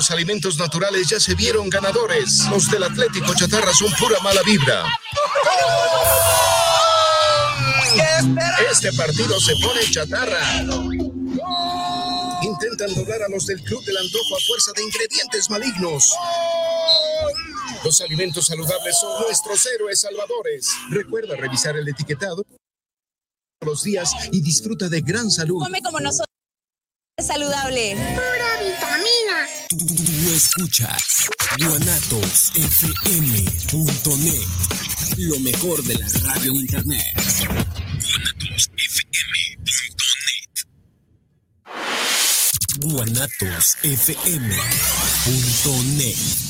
Los alimentos naturales ya se vieron ganadores. Los del Atlético Chatarra son pura mala vibra. Este partido se pone chatarra. Intentan doblar a los del Club del Antojo a fuerza de ingredientes malignos. Los alimentos saludables son nuestros héroes salvadores. Recuerda revisar el etiquetado los días y disfruta de gran salud. Come como nosotros. Saludable. Pura vitamina. Tú escuchas guanatosfm.net. Lo mejor de la radio en internet. guanatosfm.net. guanatosfm.net.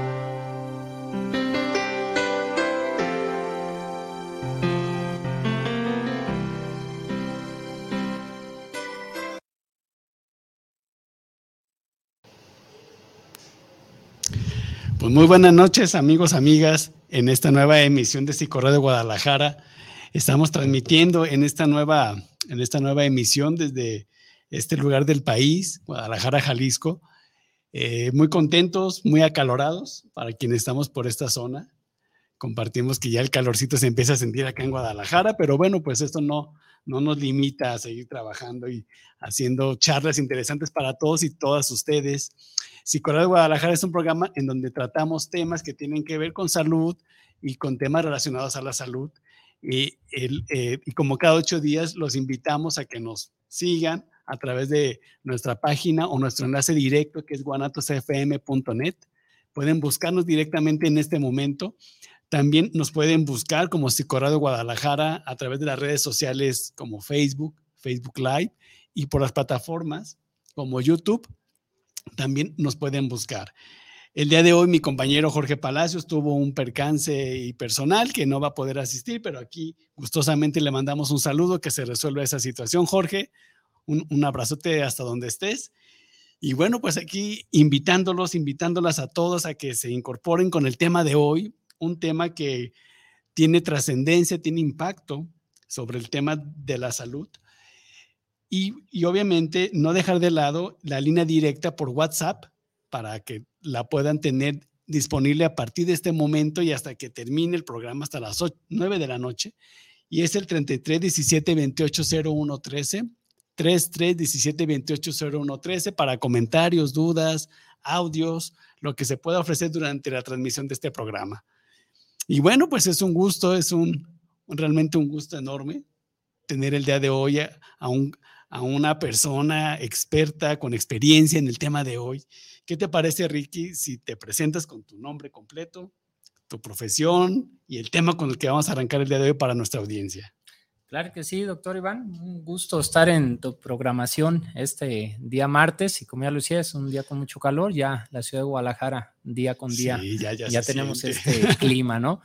Pues muy buenas noches, amigos, amigas, en esta nueva emisión de de Guadalajara. Estamos transmitiendo en esta nueva, en esta nueva emisión desde este lugar del país, Guadalajara, Jalisco. Eh, muy contentos, muy acalorados para quienes estamos por esta zona. Compartimos que ya el calorcito se empieza a sentir acá en Guadalajara, pero bueno, pues esto no, no nos limita a seguir trabajando y haciendo charlas interesantes para todos y todas ustedes. Psicología de Guadalajara es un programa en donde tratamos temas que tienen que ver con salud y con temas relacionados a la salud. Y, eh, y como cada ocho días los invitamos a que nos sigan a través de nuestra página o nuestro enlace directo que es guanatosfm.net. Pueden buscarnos directamente en este momento. También nos pueden buscar como Psicorado Guadalajara a través de las redes sociales como Facebook, Facebook Live y por las plataformas como YouTube también nos pueden buscar. El día de hoy mi compañero Jorge Palacios tuvo un percance y personal que no va a poder asistir, pero aquí gustosamente le mandamos un saludo que se resuelva esa situación. Jorge, un, un abrazote hasta donde estés. Y bueno, pues aquí invitándolos, invitándolas a todos a que se incorporen con el tema de hoy, un tema que tiene trascendencia, tiene impacto sobre el tema de la salud y, obviamente no dejar de lado la línea directa por WhatsApp para que la puedan tener disponible a partir de este momento y hasta que termine el programa hasta las 9 de la noche. Y es el 33 17 28 01 13. 33 17 28 01 13 para comentarios, dudas, audios, lo que se pueda ofrecer durante la transmisión de este programa. Y bueno, pues es un gusto, es un realmente un gusto enorme tener el día de hoy a un, a una persona experta con experiencia en el tema de hoy. ¿Qué te parece, Ricky, si te presentas con tu nombre completo, tu profesión y el tema con el que vamos a arrancar el día de hoy para nuestra audiencia? Claro que sí, doctor Iván. Un gusto estar en tu programación este día martes y como ya lo decía, es un día con mucho calor. Ya la ciudad de Guadalajara, día con día, ya, ya tenemos este clima, ¿no?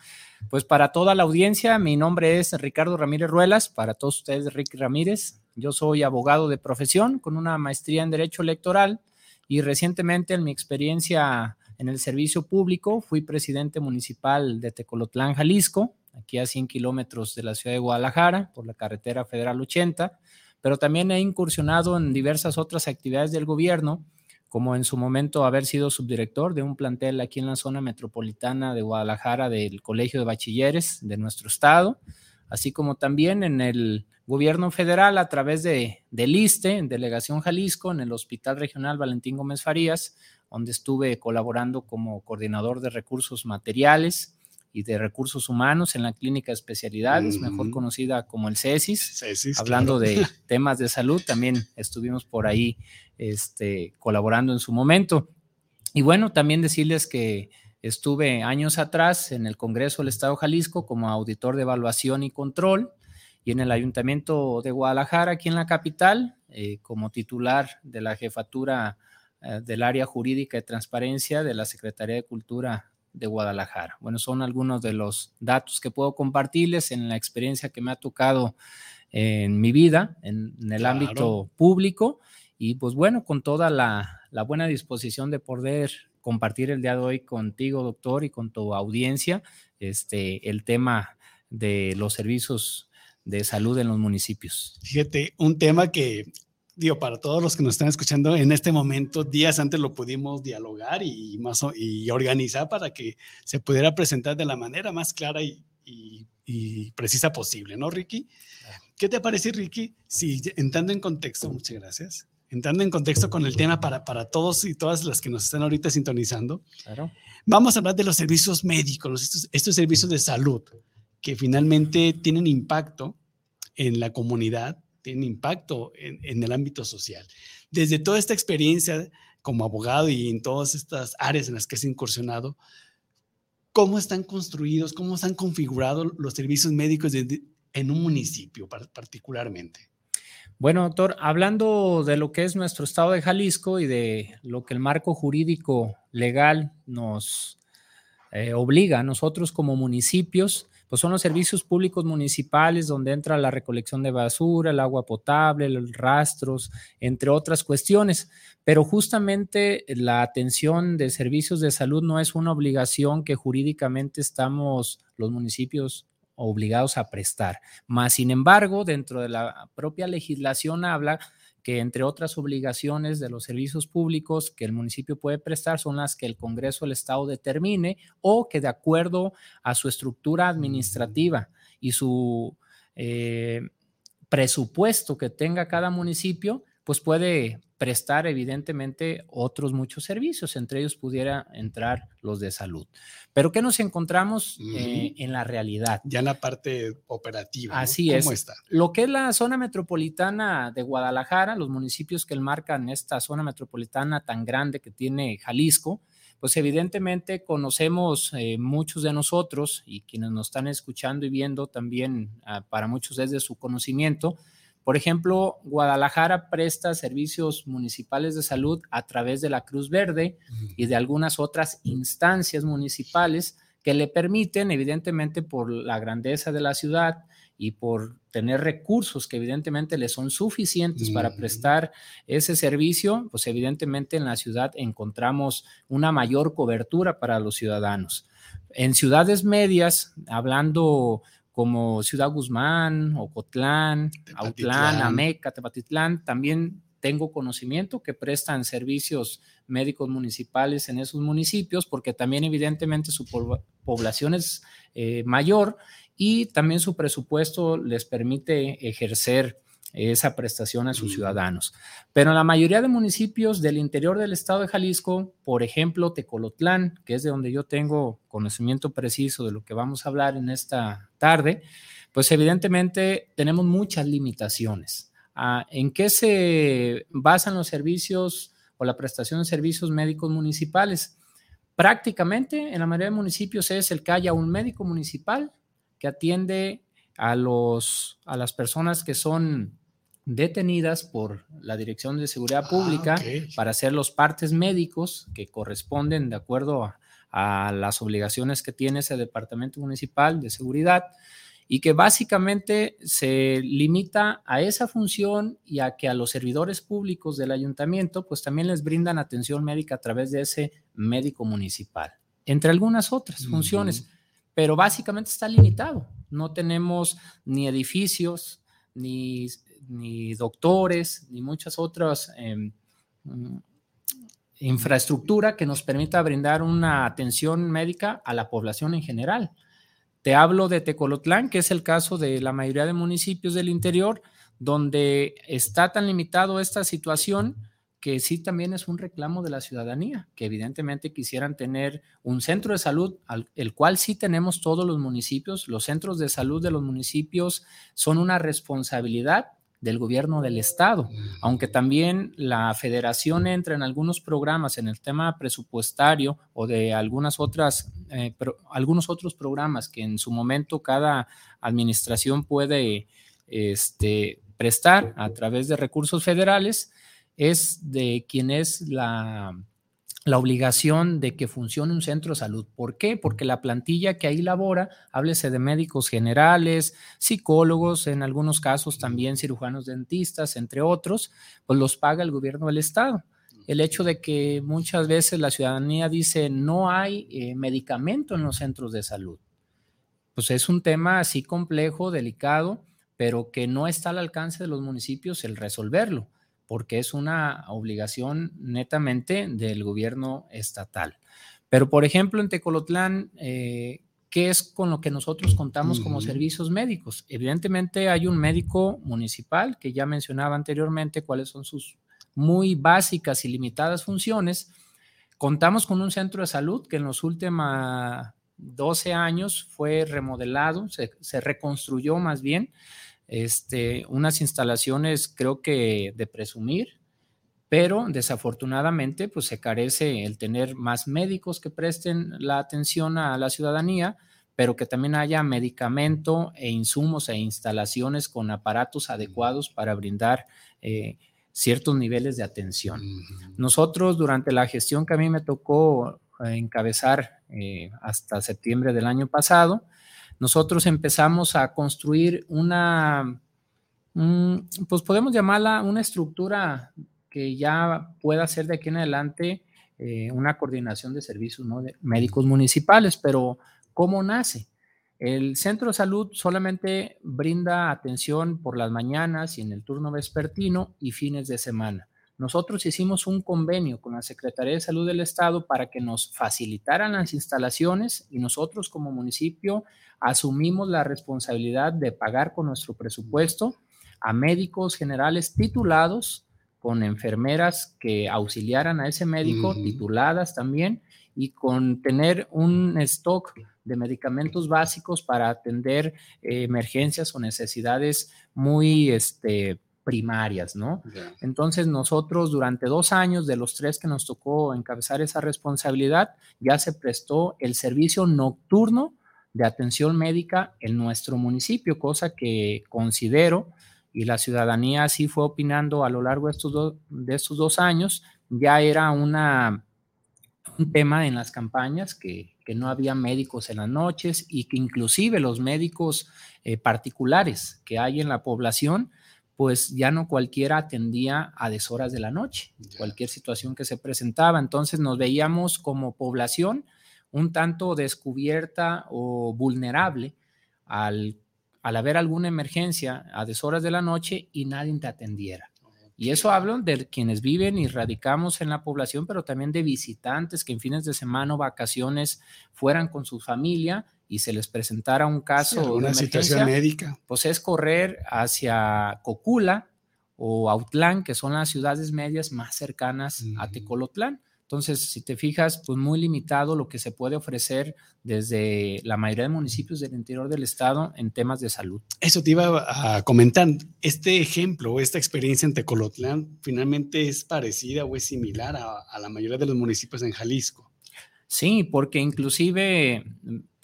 Pues para toda la audiencia, mi nombre es Ricardo Ramírez Ruelas. Para todos ustedes, Ricky Ramírez. Yo soy abogado de profesión con una maestría en Derecho Electoral y recientemente en mi experiencia en el servicio público fui presidente municipal de Tecolotlán, Jalisco, aquí a 100 kilómetros de la ciudad de Guadalajara, por la carretera federal 80, pero también he incursionado en diversas otras actividades del gobierno, como en su momento haber sido subdirector de un plantel aquí en la zona metropolitana de Guadalajara del Colegio de Bachilleres de nuestro estado, así como también en el gobierno federal a través de, del ISTE, en Delegación Jalisco, en el Hospital Regional Valentín Gómez Farías, donde estuve colaborando como coordinador de recursos materiales y de recursos humanos en la clínica de especialidades, mejor conocida como el CESIS, hablando de temas de salud, también estuvimos por ahí este, colaborando en su momento. Y bueno, también decirles que estuve años atrás en el Congreso del Estado de Jalisco como auditor de evaluación y control, y en el Ayuntamiento de Guadalajara, aquí en la capital, eh, como titular de la jefatura eh, del área jurídica y transparencia de la Secretaría de Cultura de Guadalajara. Bueno, son algunos de los datos que puedo compartirles en la experiencia que me ha tocado en mi vida, en, el ámbito público, y pues bueno, con toda la, la buena disposición de poder compartir el día de hoy contigo, doctor, y con tu audiencia, este, el tema de los servicios de salud en los municipios. Fíjate, un tema que, digo, para todos los que nos están escuchando en este momento, días antes lo pudimos dialogar y, más, y organizar para que se pudiera presentar de la manera más clara y, y precisa posible, ¿no, Ricky? ¿Qué te parece, Ricky? Si entrando en contexto, muchas gracias entrando en contexto con el tema para, para todos y todas las que nos están ahorita sintonizando, vamos a hablar de los servicios médicos, estos, estos, servicios de salud que finalmente tienen impacto en la comunidad, tienen impacto en, en el ámbito social. Desde toda esta experiencia como abogado y en todas estas áreas en las que has incursionado, ¿cómo están construidos, cómo están configurados los servicios médicos en un municipio particularmente? Bueno, doctor, hablando de lo que es nuestro estado de Jalisco y de lo que el marco jurídico legal nos eh, obliga a nosotros como municipios, pues son los servicios públicos municipales donde entra la recolección de basura, el agua potable, los rastros, entre otras cuestiones. Pero justamente la atención de servicios de salud no es una obligación que jurídicamente estamos los municipios obligados a prestar. Más sin embargo, dentro de la propia legislación habla que entre otras obligaciones de los servicios públicos que el municipio puede prestar son las que el Congreso del Estado determine o que de acuerdo a su estructura administrativa y su eh, presupuesto que tenga cada municipio, pues puede prestar evidentemente otros muchos servicios, entre ellos pudiera entrar los de salud. Pero ¿qué nos encontramos eh, en la realidad? Ya en la parte operativa. Así es. Está? Lo que es la zona metropolitana de Guadalajara, los municipios que marcan esta zona metropolitana tan grande que tiene Jalisco, pues evidentemente conocemos eh, muchos de nosotros y quienes nos están escuchando y viendo también, ah, para muchos es de su conocimiento, por ejemplo, Guadalajara presta servicios municipales de salud a través de la Cruz Verde y de algunas otras instancias municipales que le permiten, evidentemente por la grandeza de la ciudad y por tener recursos que evidentemente le son suficientes para prestar ese servicio, pues evidentemente en la ciudad encontramos una mayor cobertura para los ciudadanos. En ciudades medias, hablando como Ciudad Guzmán, Ocotlán, Autlán, Ameca, Tepatitlán, también tengo conocimiento que prestan servicios médicos municipales en esos municipios, porque también evidentemente su población es eh, mayor y también su presupuesto les permite ejercer esa prestación a sus ciudadanos. Pero en la mayoría de municipios del interior del estado de Jalisco, por ejemplo, Tecolotlán, que es de donde yo tengo conocimiento preciso de lo que vamos a hablar en esta tarde, pues evidentemente tenemos muchas limitaciones. Ah, ¿En qué se basan los servicios o la prestación de servicios médicos municipales? Prácticamente en la mayoría de municipios es el que haya un médico municipal que atiende a, los, a las personas que son detenidas por la Dirección de Seguridad ah, Pública para hacer los partes médicos que corresponden de acuerdo a, las obligaciones que tiene ese Departamento Municipal de Seguridad y que básicamente se limita a esa función y a que a los servidores públicos del ayuntamiento pues también les brindan atención médica a través de ese médico municipal, entre algunas otras funciones, pero básicamente está limitado. No tenemos ni edificios, ni ni doctores, ni muchas otras eh, infraestructura que nos permita brindar una atención médica a la población en general. Te hablo de Tecolotlán, que es el caso de la mayoría de municipios del interior, donde está tan limitado esta situación que sí también es un reclamo de la ciudadanía, que evidentemente quisieran tener un centro de salud, el cual sí tenemos todos los municipios. Los centros de salud de los municipios son una responsabilidad del gobierno del estado, aunque también la federación entra en algunos programas en el tema presupuestario o de algunas otras, eh, algunos otros programas que en su momento cada administración puede este, prestar a través de recursos federales. es de quien es la, la obligación de que funcione un centro de salud. ¿Por qué? Porque la plantilla que ahí labora, háblese de médicos generales, psicólogos, en algunos casos también cirujanos dentistas, entre otros, pues los paga el gobierno del estado. El hecho de que muchas veces la ciudadanía dice no hay eh, medicamento en los centros de salud, pues es un tema así complejo, delicado, pero que no está al alcance de los municipios el resolverlo porque es una obligación netamente del gobierno estatal. Pero, por ejemplo, en Tecolotlán, eh, ¿qué es con lo que nosotros contamos como servicios médicos? Evidentemente hay un médico municipal que ya mencionaba anteriormente cuáles son sus muy básicas y limitadas funciones. Contamos con un centro de salud que en los últimos 12 años fue remodelado, se, se reconstruyó más bien este, unas instalaciones creo que de presumir, pero desafortunadamente pues se carece el tener más médicos que presten la atención a la ciudadanía, pero que también haya medicamento e insumos e instalaciones con aparatos adecuados para brindar eh, ciertos niveles de atención. Nosotros durante la gestión que a mí me tocó eh, encabezar eh, hasta septiembre del año pasado, nosotros empezamos a construir una, pues podemos llamarla una estructura que ya pueda ser de aquí en adelante eh, una coordinación de servicios médicos municipales, pero ¿cómo nace? El centro de salud solamente brinda atención por las mañanas y en el turno vespertino y fines de semana. Nosotros hicimos un convenio con la Secretaría de Salud del Estado para que nos facilitaran las instalaciones y nosotros como municipio asumimos la responsabilidad de pagar con nuestro presupuesto a médicos generales titulados, con enfermeras que auxiliaran a ese médico, tituladas también, y con tener un stock de medicamentos básicos para atender eh, emergencias o necesidades muy este, primarias, ¿no? Entonces nosotros durante dos años de los tres que nos tocó encabezar esa responsabilidad, ya se prestó el servicio nocturno de atención médica en nuestro municipio, cosa que considero y la ciudadanía así fue opinando a lo largo de estos, de estos dos años, ya era una, un tema en las campañas que, no había médicos en las noches y que inclusive los médicos eh, particulares que hay en la población, pues ya no cualquiera atendía a deshoras de la noche, cualquier situación que se presentaba. Entonces nos veíamos como población un tanto descubierta o vulnerable al, haber alguna emergencia a deshoras de la noche y nadie te atendiera. Y eso hablo de quienes viven y radicamos en la población, pero también de visitantes que en fines de semana o vacaciones fueran con su familia y se les presentara un caso una situación médica. Pues es correr hacia Cocula o Autlán, que son las ciudades medias más cercanas a Tecolotlán. Entonces, si te fijas, pues muy limitado lo que se puede ofrecer desde la mayoría de municipios del interior del estado en temas de salud. Eso te iba a comentar. Este ejemplo, esta experiencia en Tecolotlán, finalmente es parecida o es similar a la mayoría de los municipios en Jalisco. Sí, porque inclusive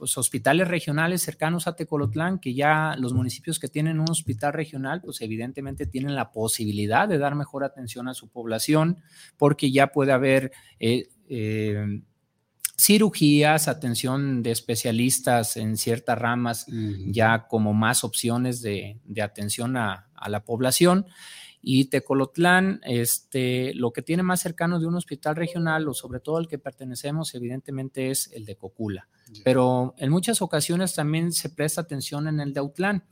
pues, hospitales regionales cercanos a Tecolotlán, que ya los municipios que tienen un hospital regional, pues evidentemente tienen la posibilidad de dar mejor atención a su población, porque ya puede haber eh, eh, cirugías, atención de especialistas en ciertas ramas, ya como más opciones de, atención a, a la población. Y Tecolotlán, este, lo que tiene más cercano de un hospital regional, o sobre todo al que pertenecemos, evidentemente es el de Cocula. Pero en muchas ocasiones también se presta atención en el de Autlán.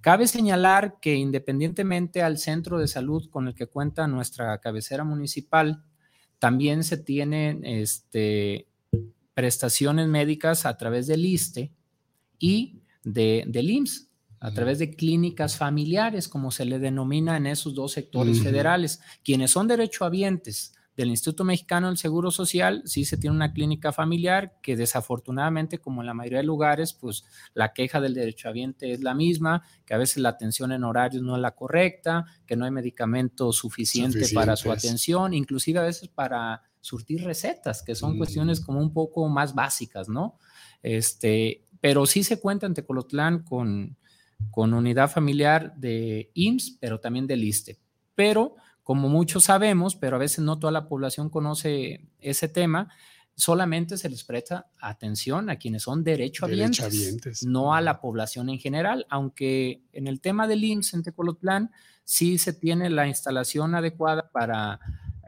Cabe señalar que independientemente al centro de salud con el que cuenta nuestra cabecera municipal, también se tienen este, prestaciones médicas a través del ISTE y de, del IMSS a través de clínicas familiares, como se le denomina en esos dos sectores federales. Quienes son derechohabientes del Instituto Mexicano del Seguro Social, sí se tiene una clínica familiar que desafortunadamente, como en la mayoría de lugares, pues la queja del derechohabiente es la misma, que a veces la atención en horarios no es la correcta, que no hay medicamento suficiente para su atención, inclusive a veces para surtir recetas, que son cuestiones como un poco más básicas, ¿no? Este, pero sí se cuenta en Tecolotlán con con unidad familiar de IMSS, pero también del ISTE. Pero como muchos sabemos, pero a veces no toda la población conoce ese tema, solamente se les presta atención a quienes son derechohabientes, no a la población en general, aunque en el tema del IMSS en Tecolotlán sí se tiene la instalación adecuada para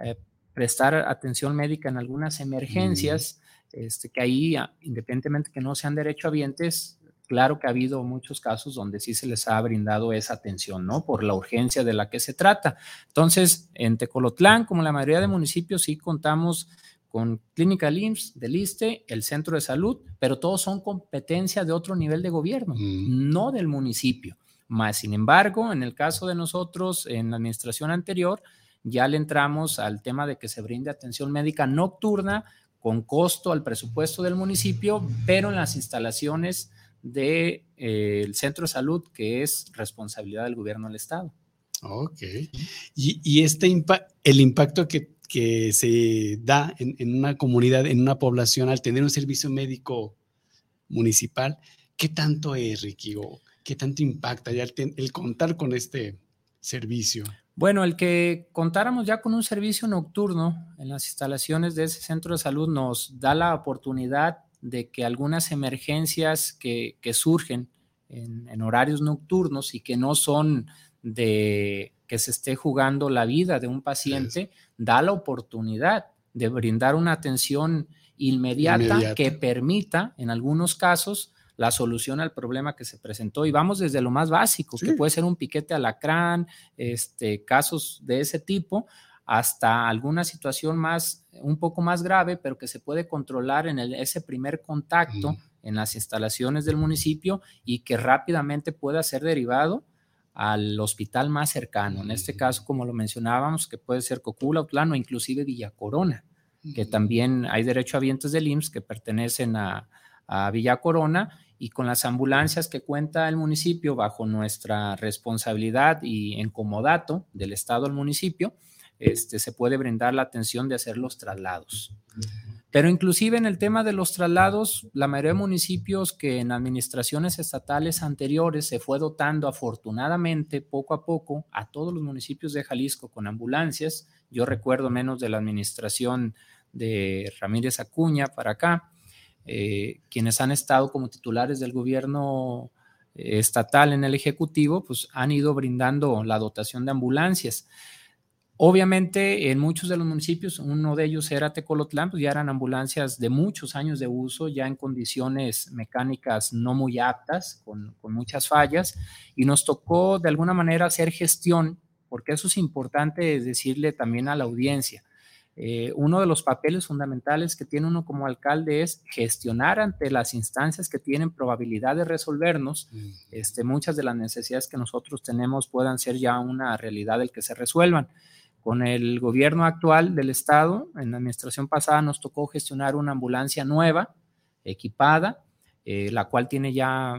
eh, prestar atención médica en algunas emergencias, este, que ahí, independientemente que no sean derechohabientes, claro que ha habido muchos casos donde sí se les ha brindado esa atención, ¿no? Por la urgencia de la que se trata. Entonces, en Tecolotlán, como la mayoría de municipios, sí contamos con Clínica LIMS, del ISTE, el centro de salud, pero todos son competencia de otro nivel de gobierno, mm. no del municipio. Más, sin embargo, en el caso de nosotros, en la administración anterior, ya le entramos al tema de que se brinde atención médica nocturna con costo al presupuesto del municipio, pero en las instalaciones del de, eh, centro de salud, que es responsabilidad del gobierno del Estado. Ok. Y, y este el impacto que que se da en, una comunidad, en una población, al tener un servicio médico municipal, ¿qué tanto es, Ricky? ¿Qué tanto impacta ya el, contar con este servicio? Bueno, el que contáramos ya con un servicio nocturno en las instalaciones de ese centro de salud nos da la oportunidad de que algunas emergencias que, surgen en, en, horarios nocturnos y que no son de que se esté jugando la vida de un paciente, da la oportunidad de brindar una atención inmediata, que permita, en algunos casos, la solución al problema que se presentó. Y vamos desde lo más básico, que puede ser un piquete alacrán, este, casos de ese tipo, hasta alguna situación más, un poco más grave, pero que se puede controlar en ese primer contacto en las instalaciones del municipio y que rápidamente pueda ser derivado al hospital más cercano. En este caso, como lo mencionábamos, que puede ser Cocula, Utlán o inclusive Villa Corona, que también hay derecho a vientos del IMSS que pertenecen a, Villa Corona y con las ambulancias que cuenta el municipio bajo nuestra responsabilidad y en comodato del Estado al municipio, este, se puede brindar la atención de hacer los traslados. Pero inclusive en el tema de los traslados, la mayoría de municipios que en administraciones estatales anteriores se fue dotando afortunadamente poco a poco a todos los municipios de Jalisco con ambulancias. Yo recuerdo menos de la administración de Ramírez Acuña para acá, eh, quienes han estado como titulares del gobierno estatal en el Ejecutivo, pues han ido brindando la dotación de ambulancias. Obviamente, en muchos de los municipios, uno de ellos era Tecolotlán, pues ya eran ambulancias de muchos años de uso, ya en condiciones mecánicas no muy aptas, con, muchas fallas, y nos tocó de alguna manera hacer gestión, porque eso es importante decirle también a la audiencia. Eh, uno de los papeles fundamentales que tiene uno como alcalde es gestionar ante las instancias que tienen probabilidad de resolvernos, este, muchas de las necesidades que nosotros tenemos puedan ser ya una realidad el que se resuelvan. Con el gobierno actual del estado, en la administración pasada nos tocó gestionar una ambulancia nueva, equipada, eh, la cual tiene ya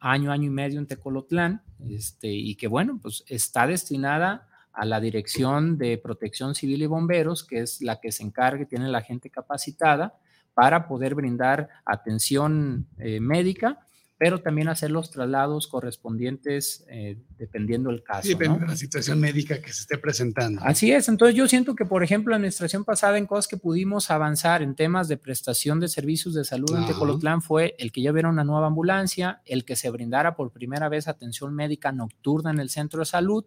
año, año y medio en Tecolotlán, este, y que bueno, pues está destinada a la Dirección de Protección Civil y Bomberos, que es la que se encargue, tiene la gente capacitada para poder brindar atención eh, médica pero también hacer los traslados correspondientes eh, dependiendo del caso. Depende de la situación médica que se esté presentando. Así es, entonces yo siento que, por ejemplo, la administración pasada en cosas que pudimos avanzar en temas de prestación de servicios de salud en Tecolotlán fue el que ya hubiera una nueva ambulancia, el que se brindara por primera vez atención médica nocturna en el centro de salud,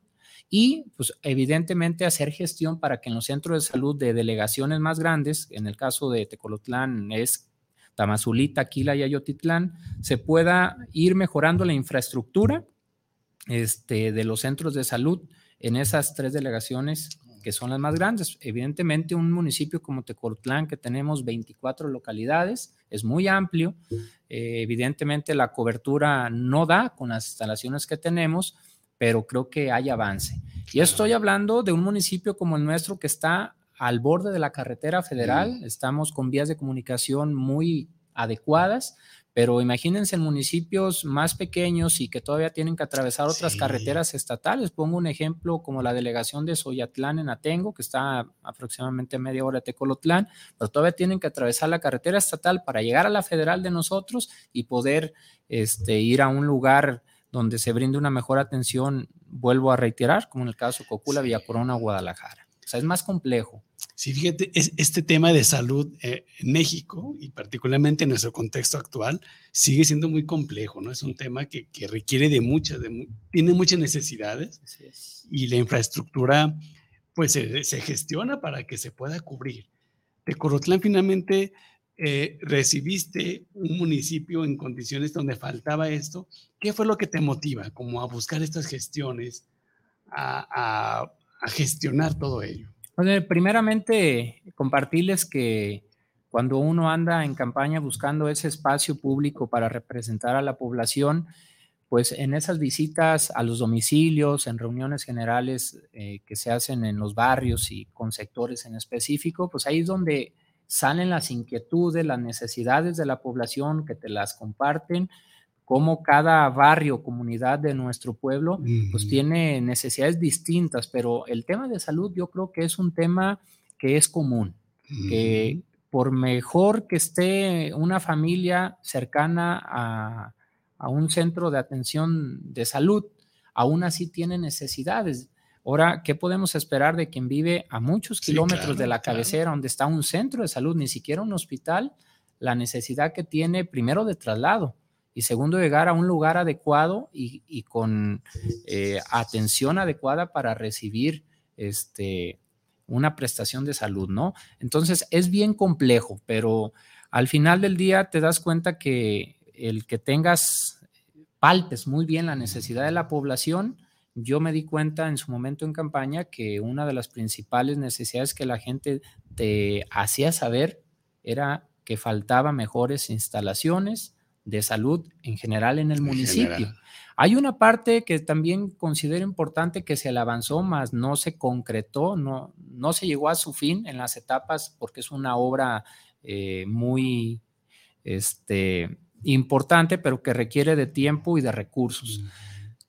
y pues evidentemente hacer gestión para que en los centros de salud de delegaciones más grandes, en el caso de Tecolotlán es Tamazulita, Aquila y Ayotitlán, se pueda ir mejorando la infraestructura este, de los centros de salud en esas tres delegaciones que son las más grandes. Evidentemente, un municipio como Tecolotlán, que tenemos 24 localidades, es muy amplio. Eh, evidentemente, la cobertura no da con las instalaciones que tenemos, pero creo que hay avance. Y estoy hablando de un municipio como el nuestro que está al borde de la carretera federal, estamos con vías de comunicación muy adecuadas, pero imagínense en municipios más pequeños y que todavía tienen que atravesar otras carreteras estatales. Pongo un ejemplo como la delegación de Soyatlán en Atengo, que está aproximadamente a media hora de Tecolotlán, pero todavía tienen que atravesar la carretera estatal para llegar a la federal de nosotros y poder este, ir a un lugar donde se brinde una mejor atención, vuelvo a reiterar, como en el caso Cocula, Villa Corona, Guadalajara. O sea, es más complejo. Sí, fíjate, es, este tema de salud eh, en México y particularmente en nuestro contexto actual sigue siendo muy complejo, ¿no? Es un tema que, que requiere de muchas, de, tiene muchas necesidades y la infraestructura pues se, se, gestiona para que se pueda cubrir. De Corotlán finalmente eh, recibiste un municipio en condiciones donde faltaba esto. ¿Qué fue lo que te motiva como a buscar estas gestiones, a, a, a gestionar todo ello? Primeramente, compartirles que cuando uno anda en campaña buscando ese espacio público para representar a la población, pues en esas visitas a los domicilios, en reuniones generales eh, que se hacen en los barrios y con sectores en específico, pues ahí es donde salen las inquietudes, las necesidades de la población que te las comparten cómo cada barrio, comunidad de nuestro pueblo, pues tiene necesidades distintas, pero el tema de salud yo creo que es un tema que es común, que por mejor que esté una familia cercana a, un centro de atención de salud, aún así tiene necesidades. Ahora, ¿qué podemos esperar de quien vive a muchos kilómetros de la cabecera, donde está un centro de salud, ni siquiera un hospital? La necesidad que tiene primero de traslado, y segundo, llegar a un lugar adecuado y, con eh, atención adecuada para recibir este, una prestación de salud, ¿no? Entonces, es bien complejo, pero al final del día te das cuenta que el que tengas, palpes muy bien la necesidad de la población, yo me di cuenta en su momento en campaña que una de las principales necesidades que la gente te hacía saber era que faltaba mejores instalaciones, de salud en general en el municipio. Hay una parte que también considero importante que se le avanzó, más no se concretó, no, no se llegó a su fin en las etapas porque es una obra eh, muy este, importante, pero que requiere de tiempo y de recursos.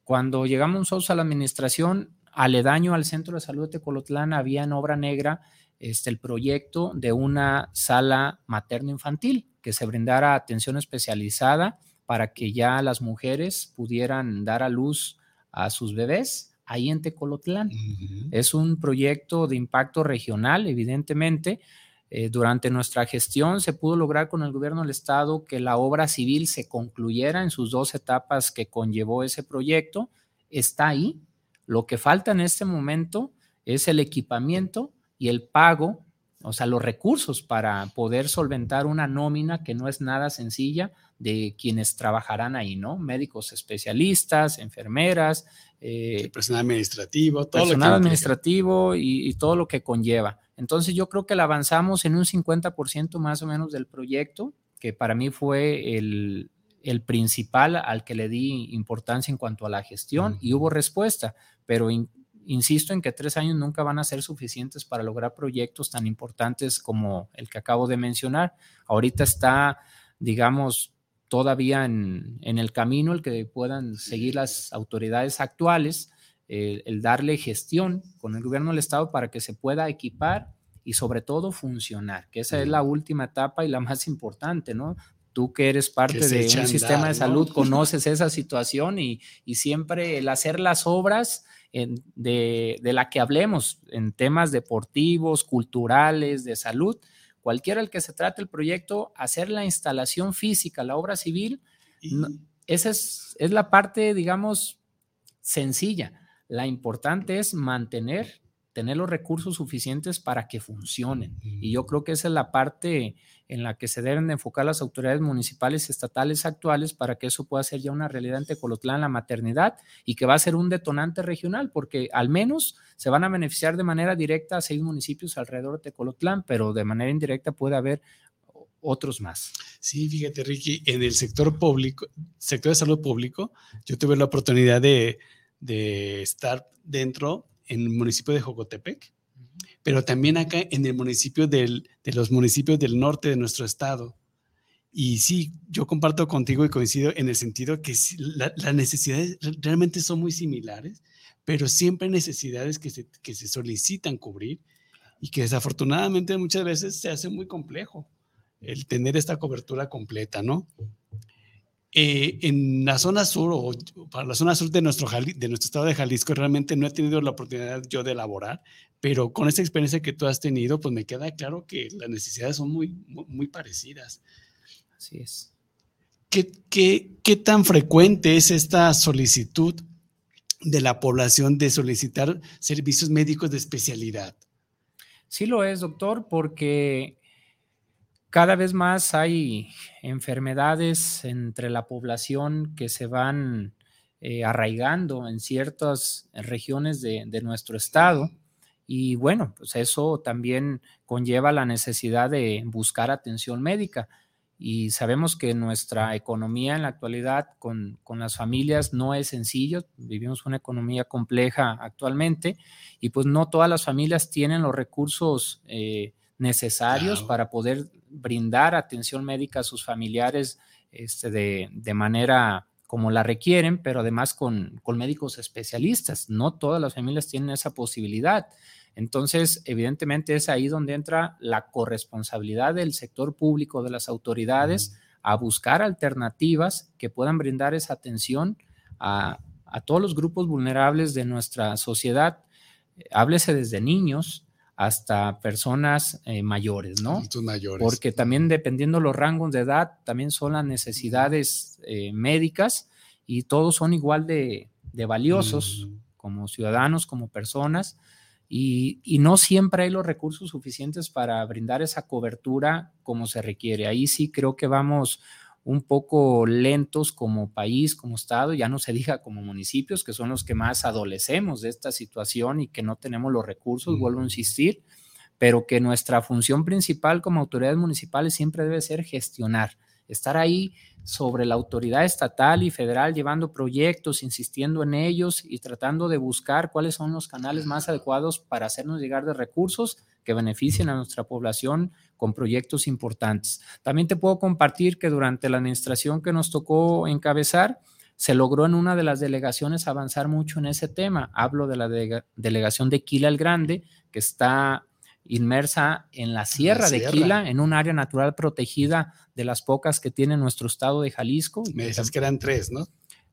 Cuando llegamos nosotros a la administración, aledaño al Centro de Salud de Colotlán había en obra negra este, el proyecto de una sala materno-infantil que se brindara atención especializada para que ya las mujeres pudieran dar a luz a sus bebés ahí en Tecolotlán. Es un proyecto de impacto regional, evidentemente. Eh, durante nuestra gestión se pudo lograr con el gobierno del estado que la obra civil se concluyera en sus dos etapas que conllevó ese proyecto. Está ahí. Lo que falta en este momento es el equipamiento y el pago, o sea, los recursos para poder solventar una nómina que no es nada sencilla de quienes trabajarán ahí, ¿no? Médicos especialistas, enfermeras. Eh, personal administrativo, todo personal administrativo y, todo lo que conlleva. Entonces yo creo que la avanzamos en un 50% más o menos del proyecto, que para mí fue el, principal al que le di importancia en cuanto a la gestión y hubo respuesta, pero insisto en que tres años nunca van a ser suficientes para lograr proyectos tan importantes como el que acabo de mencionar. Ahorita está, digamos, todavía en, el camino el que puedan seguir las autoridades actuales, el, darle gestión con el gobierno del Estado para que se pueda equipar y sobre todo funcionar, que esa es la última etapa y la más importante, ¿no? Tú que eres parte de un sistema de salud, conoces esa situación y, y siempre el hacer las obras de, la que hablemos en temas deportivos, culturales, de salud, cualquiera el que se trate el proyecto, hacer la instalación física, la obra civil, esa es, es la parte, digamos, sencilla. La importante es mantener, tener los recursos suficientes para que funcionen. Y yo creo que esa es la parte en la que se deben enfocar las autoridades municipales y estatales actuales para que eso pueda ser ya una realidad en Tecolotlán, la maternidad, y que va a ser un detonante regional, porque al menos se van a beneficiar de manera directa a seis municipios alrededor de Tecolotlán, pero de manera indirecta puede haber otros más. Sí, fíjate, Ricky, en el sector público, sector de salud público, yo tuve la oportunidad de, de estar dentro en el municipio de Jocotepec, pero también acá en el municipio de los municipios del norte de nuestro estado. Y sí, yo comparto contigo y coincido en el sentido que las necesidades realmente son muy similares, pero siempre hay necesidades que se, que se solicitan cubrir y que desafortunadamente muchas veces se hace muy complejo el tener esta cobertura completa, ¿no? Eh, en la zona sur o para la zona sur de nuestro, de nuestro estado de Jalisco realmente no he tenido la oportunidad yo de elaborar, pero con esta experiencia que tú has tenido, pues me queda claro que las necesidades son muy, muy, parecidas. Así es. ¿Qué, qué, qué tan frecuente es esta solicitud de la población de solicitar servicios médicos de especialidad? Sí lo es, doctor, porque cada vez más hay enfermedades entre la población que se van eh, arraigando en ciertas regiones de, nuestro estado. Y bueno, pues eso también conlleva la necesidad de buscar atención médica. Y sabemos que nuestra economía en la actualidad con, las familias no es sencillo. Vivimos una economía compleja actualmente y pues no todas las familias tienen los recursos eh, necesarios para poder brindar atención médica a sus familiares este, de, manera como la requieren, pero además con, médicos especialistas. No todas las familias tienen esa posibilidad. Entonces, evidentemente es ahí donde entra la corresponsabilidad del sector público, de las autoridades, a buscar alternativas que puedan brindar esa atención a, a todos los grupos vulnerables de nuestra sociedad. Háblese desde niños, hasta personas eh, mayores, ¿no? mayores. Porque también dependiendo los rangos de edad, también son las necesidades eh, médicas y todos son igual de, valiosos como ciudadanos, como personas. Y, y, no siempre hay los recursos suficientes para brindar esa cobertura como se requiere. Ahí sí creo que vamos un poco lentos como país, como Estado, ya no se diga como municipios, que son los que más adolecemos de esta situación y que no tenemos los recursos, vuelvo a insistir, pero que nuestra función principal como autoridades municipales siempre debe ser gestionar, estar ahí sobre la autoridad estatal y federal llevando proyectos, insistiendo en ellos y tratando de buscar cuáles son los canales más adecuados para hacernos llegar de recursos que beneficien a nuestra población con proyectos importantes. También te puedo compartir que durante la administración que nos tocó encabezar, se logró en una de las delegaciones avanzar mucho en ese tema. Hablo de la delegación de Quila el Grande, que está inmersa en la sierra, de Quila, en un área natural protegida de las pocas que tiene nuestro estado de Jalisco. Me dices que eran tres, ¿no?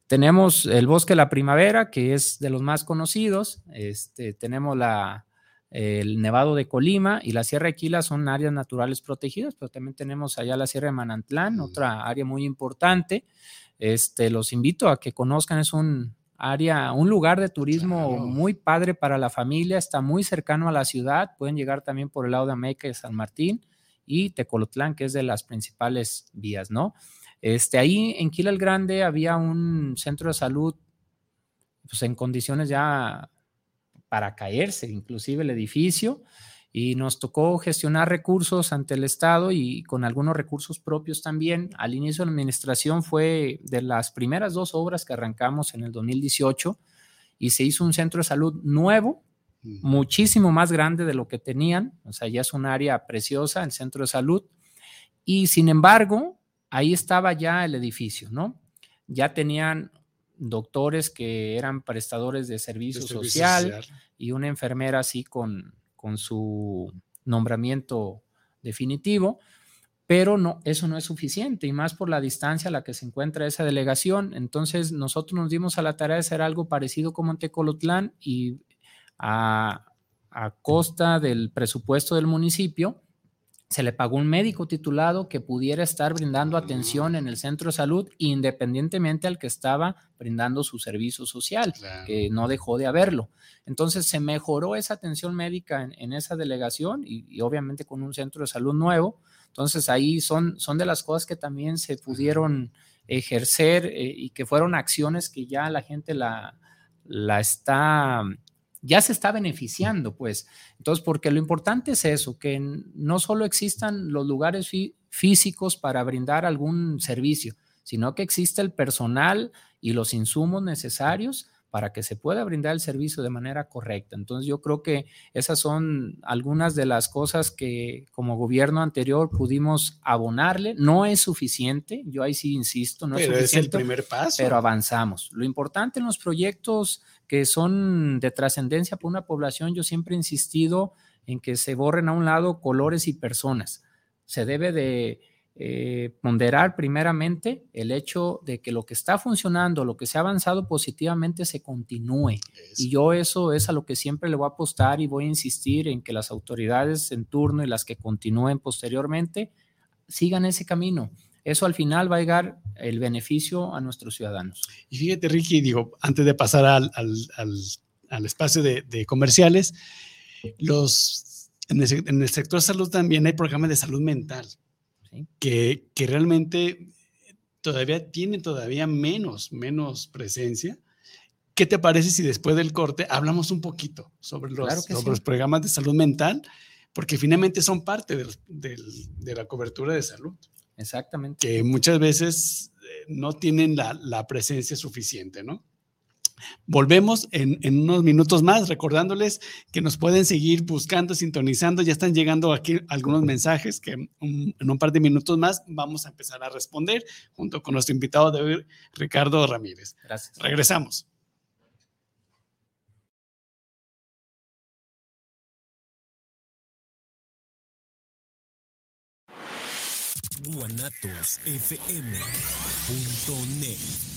Tenemos el Bosque de la Primavera, que es de los más conocidos. Este, tenemos la, el Nevado de Colima y la Sierra de Quila son áreas naturales protegidas, pero también tenemos allá la Sierra de Manantlán, otra área muy importante. Este, los invito a que conozcan, es un área, un lugar de turismo muy padre para la familia, está muy cercano a la ciudad, pueden llegar también por el lado de América y San Martín y Tecolotlán, que es de las principales vías, ¿no? Este, ahí en Quila el Grande había un centro de salud pues en condiciones ya para caerse, inclusive el edificio, y nos tocó gestionar recursos ante el Estado y con algunos recursos propios también. Al inicio de la administración fue de las primeras dos obras que arrancamos en el 2018 y se hizo un centro de salud nuevo, muchísimo más grande de lo que tenían, o sea, ya es un área preciosa, el centro de salud, y sin embargo, ahí estaba ya el edificio, ¿no? Ya tenían doctores que eran prestadores de servicio, social, y una enfermera así con, con su nombramiento definitivo, pero no, eso no es suficiente y más por la distancia a la que se encuentra esa delegación. Entonces nosotros nos dimos a la tarea de hacer algo parecido como en Tecolotlán y a, a costa del presupuesto del municipio, se le pagó un médico titulado que pudiera estar brindando atención en el centro de salud independientemente al que estaba brindando su servicio social, que no dejó de haberlo. Entonces se mejoró esa atención médica en, esa delegación y, obviamente con un centro de salud nuevo. Entonces ahí son, son de las cosas que también se pudieron ejercer eh, y que fueron acciones que ya la gente la, la está ya se está beneficiando, pues. Entonces, porque lo importante es eso, que no solo existan los lugares físicos para brindar algún servicio, sino que existe el personal y los insumos necesarios para que se pueda brindar el servicio de manera correcta. Entonces yo creo que esas son algunas de las cosas que como gobierno anterior pudimos abonarle. No es suficiente, yo ahí sí insisto, no es suficiente. el primer paso. Pero avanzamos. Lo importante en los proyectos que son de trascendencia para una población, yo siempre he insistido en que se borren a un lado colores y personas. Se debe de eh, ponderar primeramente el hecho de que lo que está funcionando, lo que se ha avanzado positivamente se continúe. Y yo eso es a lo que siempre le voy a apostar y voy a insistir en que las autoridades en turno y las que continúen posteriormente sigan ese camino. Eso al final va a llegar el beneficio a nuestros ciudadanos. Y fíjate, Ricky, digo, antes de pasar al, al, espacio de, comerciales, los, en el, en, el, sector salud también hay programas de salud mental que, realmente todavía tienen todavía menos, menos presencia. ¿Qué te parece si después del corte hablamos un poquito sobre los, los programas de salud mental? Porque finalmente son parte de la cobertura de salud. Exactamente. Que muchas veces eh, no tienen la, la presencia suficiente, ¿no? Volvemos en, unos minutos más, recordándoles que nos pueden seguir buscando, sintonizando. Ya están llegando aquí algunos mensajes que en un par de minutos más vamos a empezar a responder junto con nuestro invitado de hoy, Ricardo Ramírez. Gracias. Regresamos. guanatosfm.net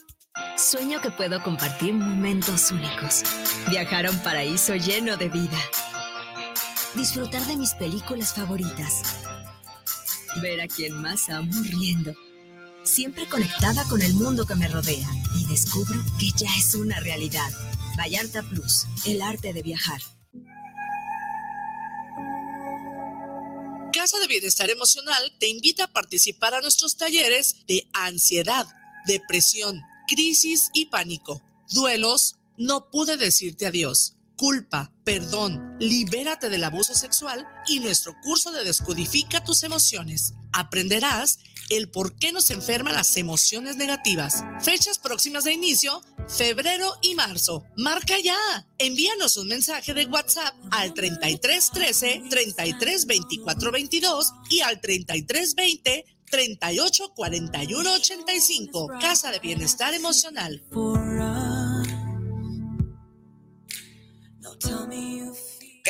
Sueño que puedo compartir momentos únicos. Viajar a un paraíso lleno de vida. Disfrutar de mis películas favoritas. Ver a quien más amo riendo. Siempre conectada con el mundo que me rodea. Y descubro que ya es una realidad. Vallarta Plus, el arte de viajar. Casa de Bienestar Emocional te invita a participar a nuestros talleres de ansiedad, depresión, crisis y pánico, duelos, no pude decirte adiós, culpa, perdón, libérate del abuso sexual y nuestro curso de Descodifica tus emociones. Aprenderás el por qué nos enferman las emociones negativas. Fechas próximas de inicio, febrero y marzo. Marca ya. Envíanos un mensaje de WhatsApp al 33 13 33 24 22 y al 33 20 38 41 85. Casa de Bienestar Emocional.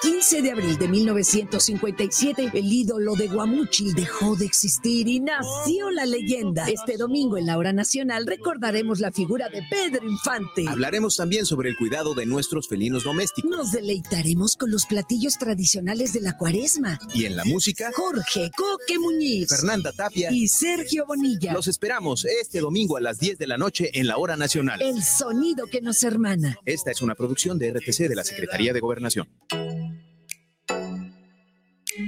15 de abril de 1957, el ídolo de Guamuchil dejó de existir y nació la leyenda. Este domingo en la hora nacional recordaremos la figura de Pedro Infante. Hablaremos también sobre el cuidado de nuestros felinos domésticos. Nos deleitaremos con los platillos tradicionales de la cuaresma. Y en la música, Jorge Coque Muñiz, Fernanda Tapia y Sergio Bonilla. Los esperamos este domingo a las 10 de la noche en la hora nacional. El sonido que nos hermana. Esta es una producción de RTC de la Secretaría de Gobernación.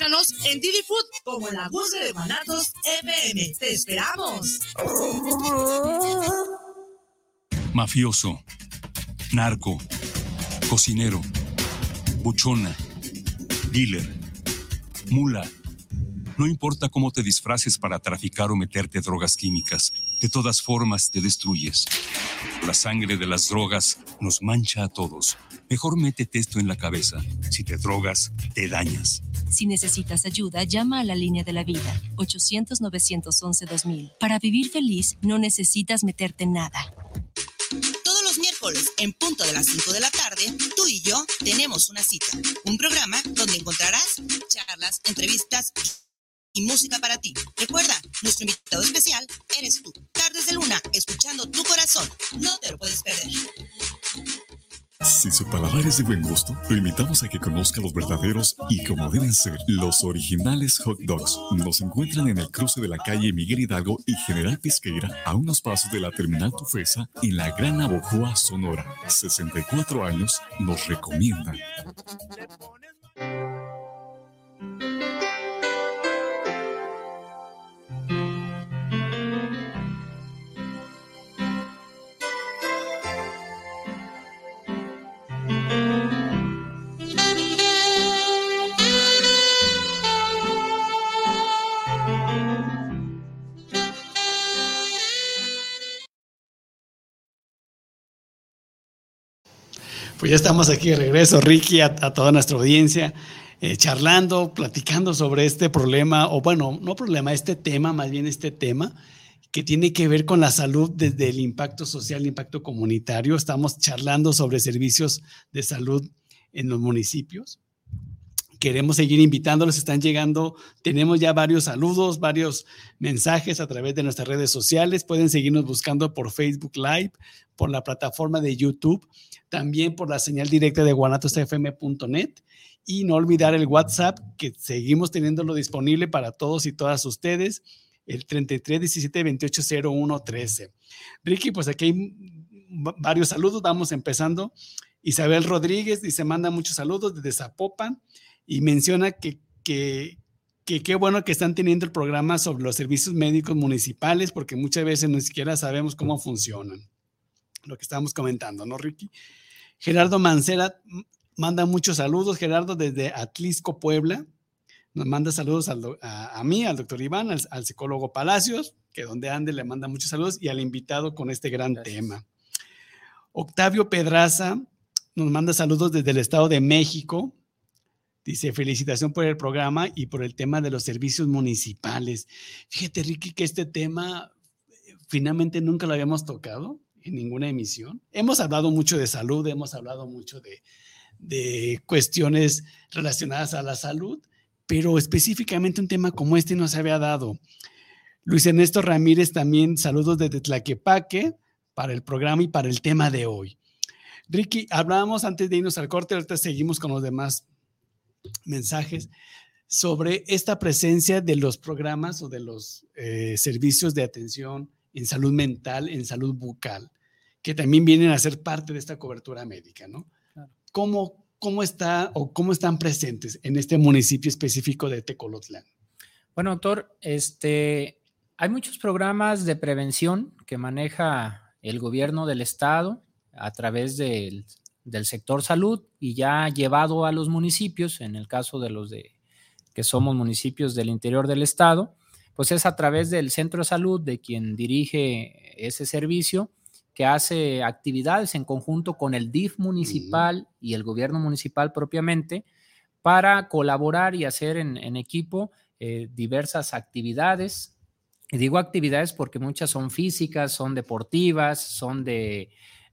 Búscanos en Didi Food como la voz de Manatos FM. ¡Te esperamos! mafioso, narco, cocinero, buchona, dealer, mula. No importa cómo te disfraces para traficar o meterte drogas químicas, de todas formas te destruyes. La sangre de las drogas nos mancha a todos. Mejor métete esto en la cabeza. Si te drogas, te dañas. Si necesitas ayuda, llama a la línea de la vida, 800-911-2000. Para vivir feliz, no necesitas meterte en nada. Todos los miércoles, en punto de las 5 de la tarde, tú y yo tenemos una cita. Un programa donde encontrarás charlas, entrevistas y música para ti. Recuerda, nuestro invitado especial eres tú. Tardes de Luna, escuchando tu corazón. No te lo puedes perder. Si su paladar es de buen gusto, lo invitamos a que conozca los verdaderos y como deben ser, los originales hot dogs. Nos encuentran en el cruce de la calle Miguel Hidalgo y General Pesqueira, a unos pasos de la terminal Tufesa, en la Gran Abojoa, Sonora. 64 años nos recomiendan. Pues ya estamos aquí de regreso, Ricky, a, toda nuestra audiencia, eh, charlando, platicando sobre este problema, o bueno, no problema, este tema, más bien este tema, que tiene que ver con la salud desde el impacto social, el impacto comunitario. Estamos charlando sobre servicios de salud en los municipios. Queremos seguir invitándolos, están llegando, tenemos ya varios saludos, varios mensajes a través de nuestras redes sociales. Pueden seguirnos buscando por Facebook Live, por la plataforma de YouTube también por la señal directa de guanatosfm.net y no olvidar el WhatsApp que seguimos teniéndolo disponible para todos y todas ustedes, el 33 17 28 01 13. Ricky, pues aquí hay varios saludos, vamos empezando. Isabel Rodríguez dice, manda muchos saludos desde Zapopan y menciona que, que, que qué bueno que están teniendo el programa sobre los servicios médicos municipales porque muchas veces ni siquiera sabemos cómo funcionan. Lo que estábamos comentando, ¿no, Ricky? Gerardo Mancera manda muchos saludos. Gerardo desde Atlisco, Puebla. Nos manda saludos a, mí, al doctor Iván, al, psicólogo Palacios, que donde ande le manda muchos saludos, y al invitado con este gran tema. Octavio Pedraza nos manda saludos desde el Estado de México. Dice, felicitación por el programa y por el tema de los servicios municipales. Fíjate, Ricky, que este tema eh, finalmente nunca lo habíamos tocado en ninguna emisión. Hemos hablado mucho de salud, hemos hablado mucho de, de cuestiones relacionadas a la salud, pero específicamente un tema como este no se había dado. Luis Ernesto Ramírez también saludos desde Tlaquepaque para el programa y para el tema de hoy. Ricky, hablábamos antes de irnos al corte, ahorita seguimos con los demás mensajes sobre esta presencia de los programas o de los eh, servicios de atención en salud mental, en salud bucal, que también vienen a ser parte de esta cobertura médica, ¿no? ¿Cómo, ¿Cómo está o cómo están presentes en este municipio específico de Tecolotlán? Bueno, doctor, este, hay muchos programas de prevención que maneja el gobierno del estado a través del, del sector salud y ya llevado a los municipios, en el caso de los de que somos municipios del interior del estado, pues es a través del centro de salud de quien dirige ese servicio que hace actividades en conjunto con el DIF municipal y el gobierno municipal propiamente para colaborar y hacer en, equipo eh, diversas actividades. Y digo actividades porque muchas son físicas, son deportivas, son de,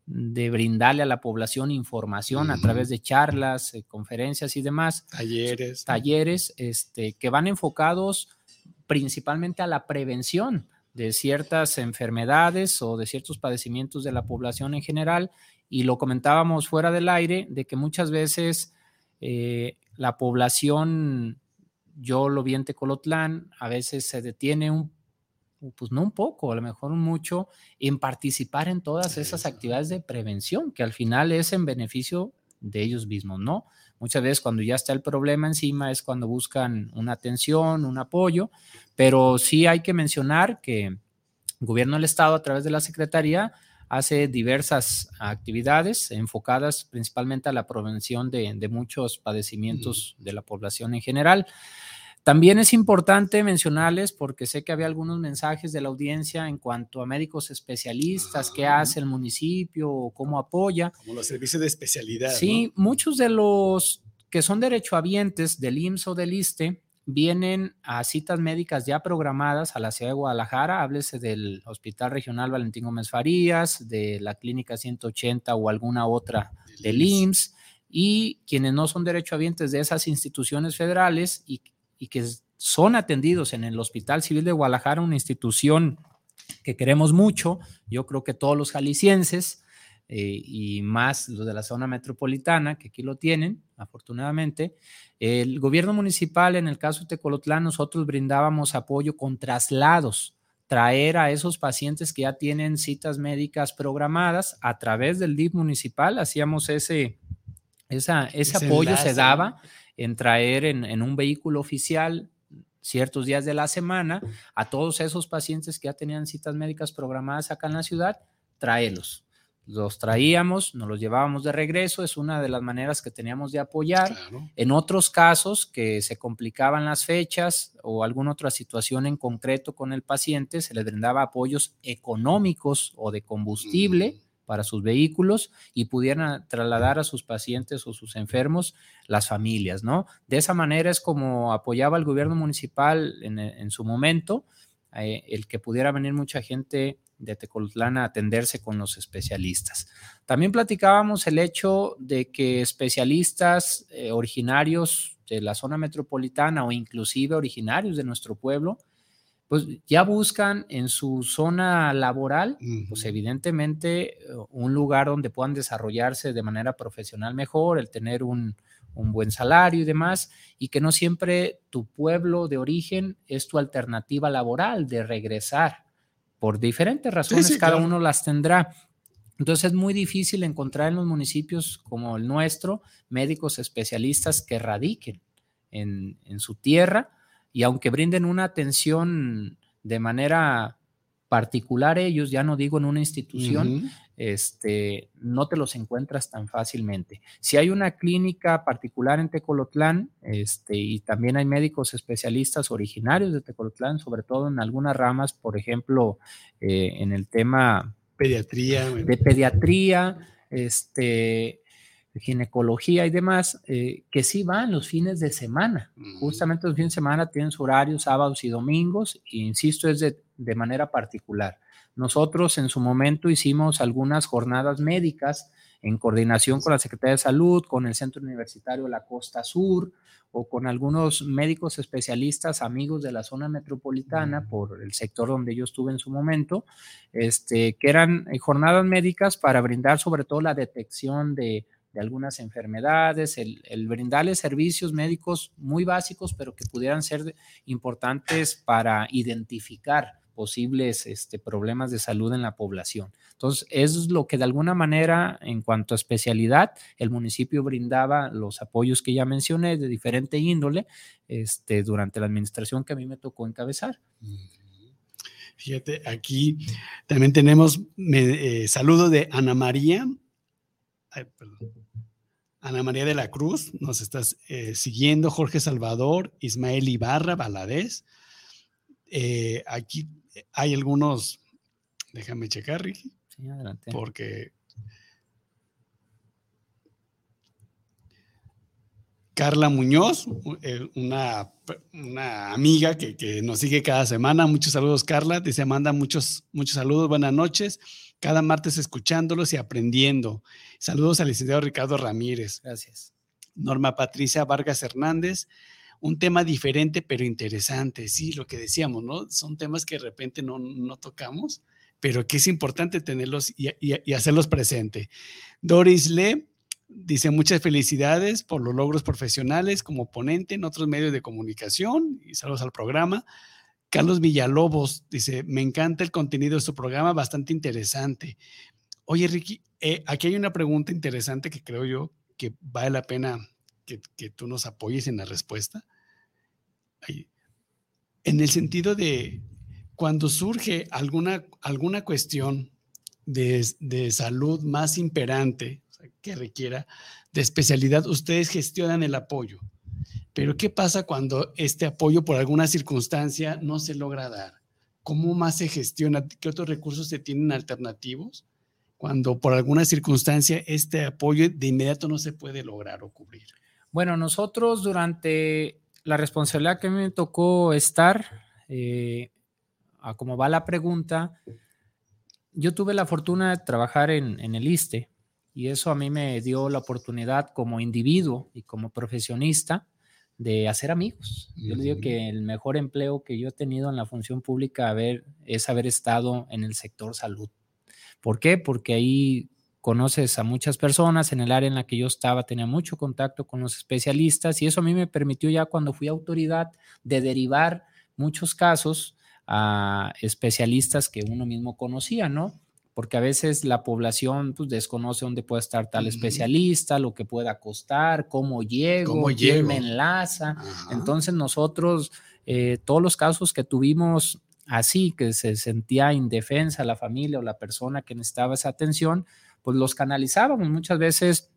brindarle a la población información a través de charlas, eh, conferencias y demás. Talleres. Talleres este, que van enfocados principalmente a la prevención de ciertas enfermedades o de ciertos padecimientos de la población en general. Y lo comentábamos fuera del aire, de que muchas veces eh, la población, yo lo vi en Tecolotlán, a veces se detiene un, pues no un poco, a lo mejor mucho, en participar en todas esas actividades de prevención, que al final es en beneficio de ellos mismos, ¿no? Muchas veces cuando ya está el problema encima es cuando buscan una atención, un apoyo, pero sí hay que mencionar que el gobierno del Estado a través de la Secretaría hace diversas actividades enfocadas principalmente a la prevención de, muchos padecimientos de la población en general. También es importante mencionarles, porque sé que había algunos mensajes de la audiencia en cuanto a médicos especialistas, qué hace el municipio, cómo apoya. Como los servicios de especialidad. Sí, muchos de los que son derechohabientes del IMSS o del ISTE vienen a citas médicas ya programadas a la ciudad de Guadalajara, háblese del Hospital Regional Valentín Gómez Farías, de la Clínica 180 o alguna otra del IMSS, y quienes no son derechohabientes de esas instituciones federales y, y que son atendidos en el Hospital Civil de Guadalajara, una institución que queremos mucho, yo creo que todos los jaliscienses, eh, y más los de la zona metropolitana, que aquí lo tienen, afortunadamente. El gobierno municipal, en el caso de Tecolotlán, nosotros brindábamos apoyo con traslados, traer a esos pacientes que ya tienen citas médicas programadas a través del DIP municipal, hacíamos ese, esa, ese, apoyo, se daba en traer en, en un vehículo oficial ciertos días de la semana a todos esos pacientes que ya tenían citas médicas programadas acá en la ciudad, traerlos los traíamos, nos los llevábamos de regreso, es una de las maneras que teníamos de apoyar. En otros casos que se complicaban las fechas o alguna otra situación en concreto con el paciente, se le brindaba apoyos económicos o de combustible para sus vehículos y pudieran trasladar a sus pacientes o sus enfermos las familias, ¿no? De esa manera es como apoyaba el gobierno municipal en, su momento, eh, el que pudiera venir mucha gente de Tecolotlán a atenderse con los especialistas. También platicábamos el hecho de que especialistas eh, originarios de la zona metropolitana o inclusive originarios de nuestro pueblo, pues ya buscan en su zona laboral, pues evidentemente un lugar donde puedan desarrollarse de manera profesional mejor, el tener un, un buen salario y demás, y que no siempre tu pueblo de origen es tu alternativa laboral de regresar por diferentes razones, cada uno las tendrá. Entonces es muy difícil encontrar en los municipios como el nuestro médicos especialistas que radiquen en, su tierra y aunque brinden una atención de manera particular ellos, ya no digo en una institución, este, no te los encuentras tan fácilmente. Si hay una clínica particular en Tecolotlán, este, y también hay médicos especialistas originarios de Tecolotlán, sobre todo en algunas ramas, por ejemplo, eh, en el tema pediatría, de pediatría, este, ginecología y demás, eh, que sí van los fines de semana. Justamente los fines de semana tienen su horario sábados y domingos, e insisto, es de, de manera particular. Nosotros en su momento hicimos algunas jornadas médicas en coordinación con la Secretaría de Salud, con el Centro Universitario de la Costa Sur o con algunos médicos especialistas amigos de la zona metropolitana por el sector donde yo estuve en su momento, este, que eran eh, jornadas médicas para brindar sobre todo la detección de, algunas enfermedades, el, el, brindarles servicios médicos muy básicos, pero que pudieran ser importantes para identificar posibles este, problemas de salud en la población. Entonces, eso es lo que de alguna manera, en cuanto a especialidad, el municipio brindaba los apoyos que ya mencioné de diferente índole este, durante la administración que a mí me tocó encabezar. Fíjate, aquí también tenemos eh, saludo de Ana María. Ana María de la Cruz, nos estás eh, siguiendo, Jorge Salvador, Ismael Ibarra, Valadez. Eh, aquí hay algunos, déjame checar, Ricky. Sí, adelante. Porque Carla Muñoz, eh, una, una amiga que, nos sigue cada semana. Muchos saludos, Carla. Dice, manda muchos, muchos saludos, buenas noches. Cada martes escuchándolos y aprendiendo. Saludos al licenciado Ricardo Ramírez. Gracias. Norma Patricia Vargas Hernández un tema diferente pero interesante, sí, lo que decíamos, ¿no? Son temas que de repente no, tocamos, pero que es importante tenerlos y, hacerlos presente. Doris Le dice muchas felicidades por los logros profesionales como ponente en otros medios de comunicación y saludos al programa. Carlos Villalobos dice, me encanta el contenido de su programa, bastante interesante. Oye, Ricky, eh, aquí hay una pregunta interesante que creo yo que vale la pena que, tú nos apoyes en la respuesta. En el sentido de cuando surge alguna, alguna cuestión de, salud más imperante que requiera de especialidad, ustedes gestionan el apoyo. Pero ¿qué pasa cuando este apoyo por alguna circunstancia no se logra dar? ¿Cómo más se gestiona? ¿Qué otros recursos se tienen alternativos cuando por alguna circunstancia este apoyo de inmediato no se puede lograr o cubrir? Bueno, nosotros durante la responsabilidad que me tocó estar, eh, a cómo va la pregunta, yo tuve la fortuna de trabajar en, el ISTE y eso a mí me dio la oportunidad como individuo y como profesionista de hacer amigos. Yo le digo que el mejor empleo que yo he tenido en la función pública es haber estado en el sector salud. ¿Por qué? Porque ahí conoces a muchas personas en el área en la que yo estaba, tenía mucho contacto con los especialistas y eso a mí me permitió ya cuando fui autoridad de derivar muchos casos a especialistas que uno mismo conocía, ¿no? Porque a veces la población pues, desconoce dónde puede estar tal especialista, lo que pueda costar, cómo llego, quién me enlaza. Entonces nosotros, eh, todos los casos que tuvimos así, que se sentía indefensa la familia o la persona que necesitaba esa atención, pues los canalizábamos. Muchas veces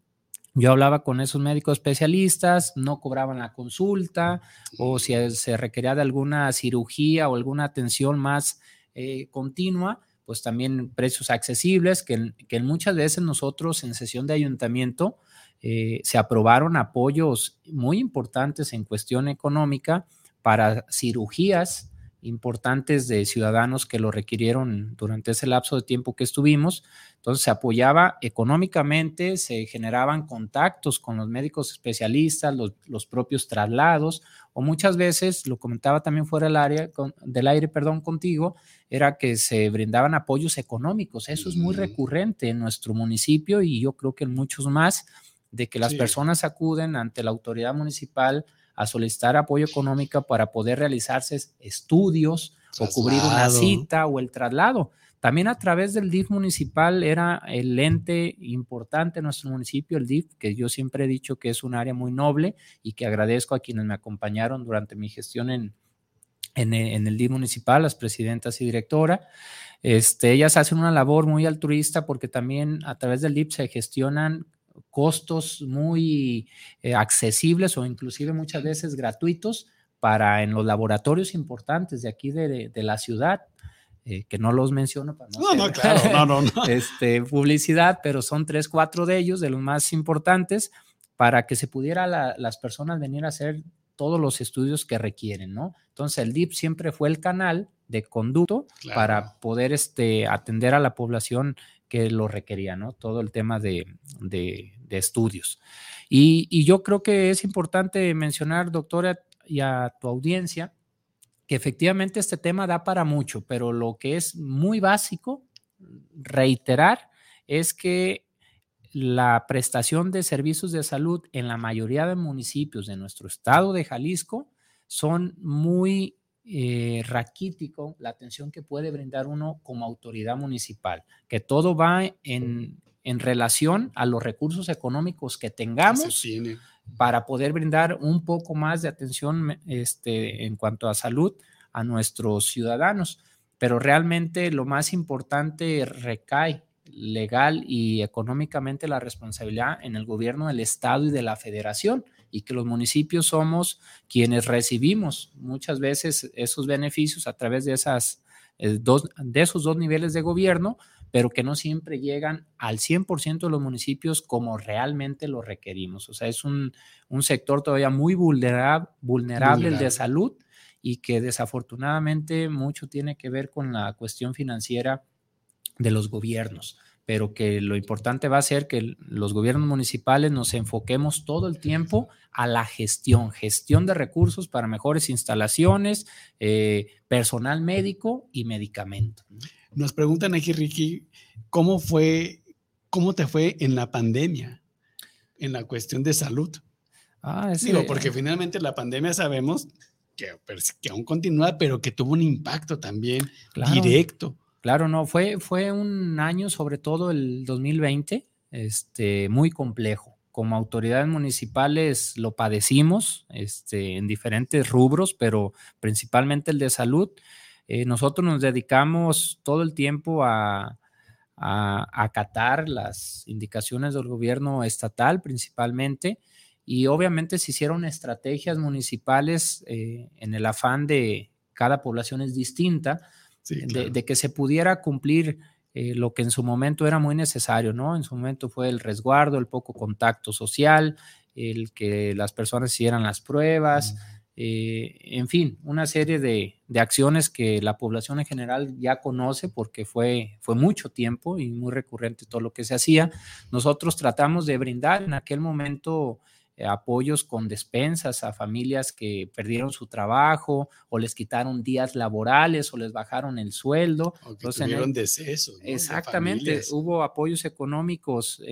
yo hablaba con esos médicos especialistas, no cobraban la consulta o si se requería de alguna cirugía o alguna atención más eh, continua, pues también precios accesibles, que, que, muchas veces nosotros en sesión de ayuntamiento eh, se aprobaron apoyos muy importantes en cuestión económica para cirugías importantes de ciudadanos que lo requirieron durante ese lapso de tiempo que estuvimos. Entonces se apoyaba económicamente, se generaban contactos con los médicos especialistas, los, propios traslados, o muchas veces, lo comentaba también fuera del, área, del aire, perdón, contigo, era que se brindaban apoyos económicos. Eso es muy recurrente en nuestro municipio y yo creo que en muchos más, de que las personas acuden ante la autoridad municipal a solicitar apoyo económico para poder realizarse estudios o cubrir una cita o el traslado. También a través del DIF municipal era el ente importante en nuestro municipio, el DIF, que yo siempre he dicho que es un área muy noble y que agradezco a quienes me acompañaron durante mi gestión en, en, el DIF municipal, las presidentas y directora. Este, ellas hacen una labor muy altruista porque también a través del DIF se gestionan costos muy eh, accesibles o inclusive muchas veces gratuitos para en los laboratorios importantes de aquí de, la ciudad. Eh, que no los menciono para no, no, claro, no, no, Este, publicidad, pero son tres, cuatro de ellos, de los más importantes, para que se pudiera las personas venir a hacer todos los estudios que requieren, ¿no? Entonces el DIP siempre fue el canal de conducto para poder este, atender a la población que lo requería, ¿no? Todo el tema de, estudios. Y, yo creo que es importante mencionar, doctora, y a tu audiencia, que efectivamente este tema da para mucho, pero lo que es muy básico, reiterar, es que la prestación de servicios de salud en la mayoría de municipios de nuestro estado de Jalisco son muy eh, raquítico la atención que puede brindar uno como autoridad municipal, que todo va en, relación a los recursos económicos que tengamos para poder brindar un poco más de atención este, en cuanto a salud a nuestros ciudadanos. Pero realmente lo más importante recae legal y económicamente la responsabilidad en el gobierno del Estado y de la Federación y que los municipios somos quienes recibimos muchas veces esos beneficios a través de, esas, eh, dos, de esos dos niveles de gobierno, pero que no siempre llegan al 100% de los municipios como realmente lo requerimos. O sea, es un, sector todavía muy vulnerable, vulnerable el de salud y que desafortunadamente mucho tiene que ver con la cuestión financiera de los gobiernos pero que lo importante va a ser que los gobiernos municipales nos enfoquemos todo el tiempo a la gestión, gestión de recursos para mejores instalaciones, eh, personal médico y medicamento. Nos preguntan aquí, Ricky, ¿cómo fue, cómo te fue en la pandemia, en la cuestión de salud? Ah, Digo, porque finalmente la pandemia sabemos que, que, aún continúa, pero que tuvo un impacto también directo. Claro, no, fue, fue un año, sobre todo el 2020, este, muy complejo. Como autoridades municipales lo padecimos este, en diferentes rubros, pero principalmente el de salud. Eh, nosotros nos dedicamos todo el tiempo a, acatar las indicaciones del gobierno estatal principalmente y obviamente se hicieron estrategias municipales eh, en el afán de cada población es distinta, de, que se pudiera cumplir eh, lo que en su momento era muy necesario, ¿no? En su momento fue el resguardo, el poco contacto social, el que las personas hicieran las pruebas, eh, en fin, una serie de, acciones que la población en general ya conoce porque fue, fue mucho tiempo y muy recurrente todo lo que se hacía. Nosotros tratamos de brindar en aquel momento apoyos con despensas a familias que perdieron su trabajo o les quitaron días laborales o les bajaron el sueldo. O que tuvieron decesos. Exactamente, hubo apoyos económicos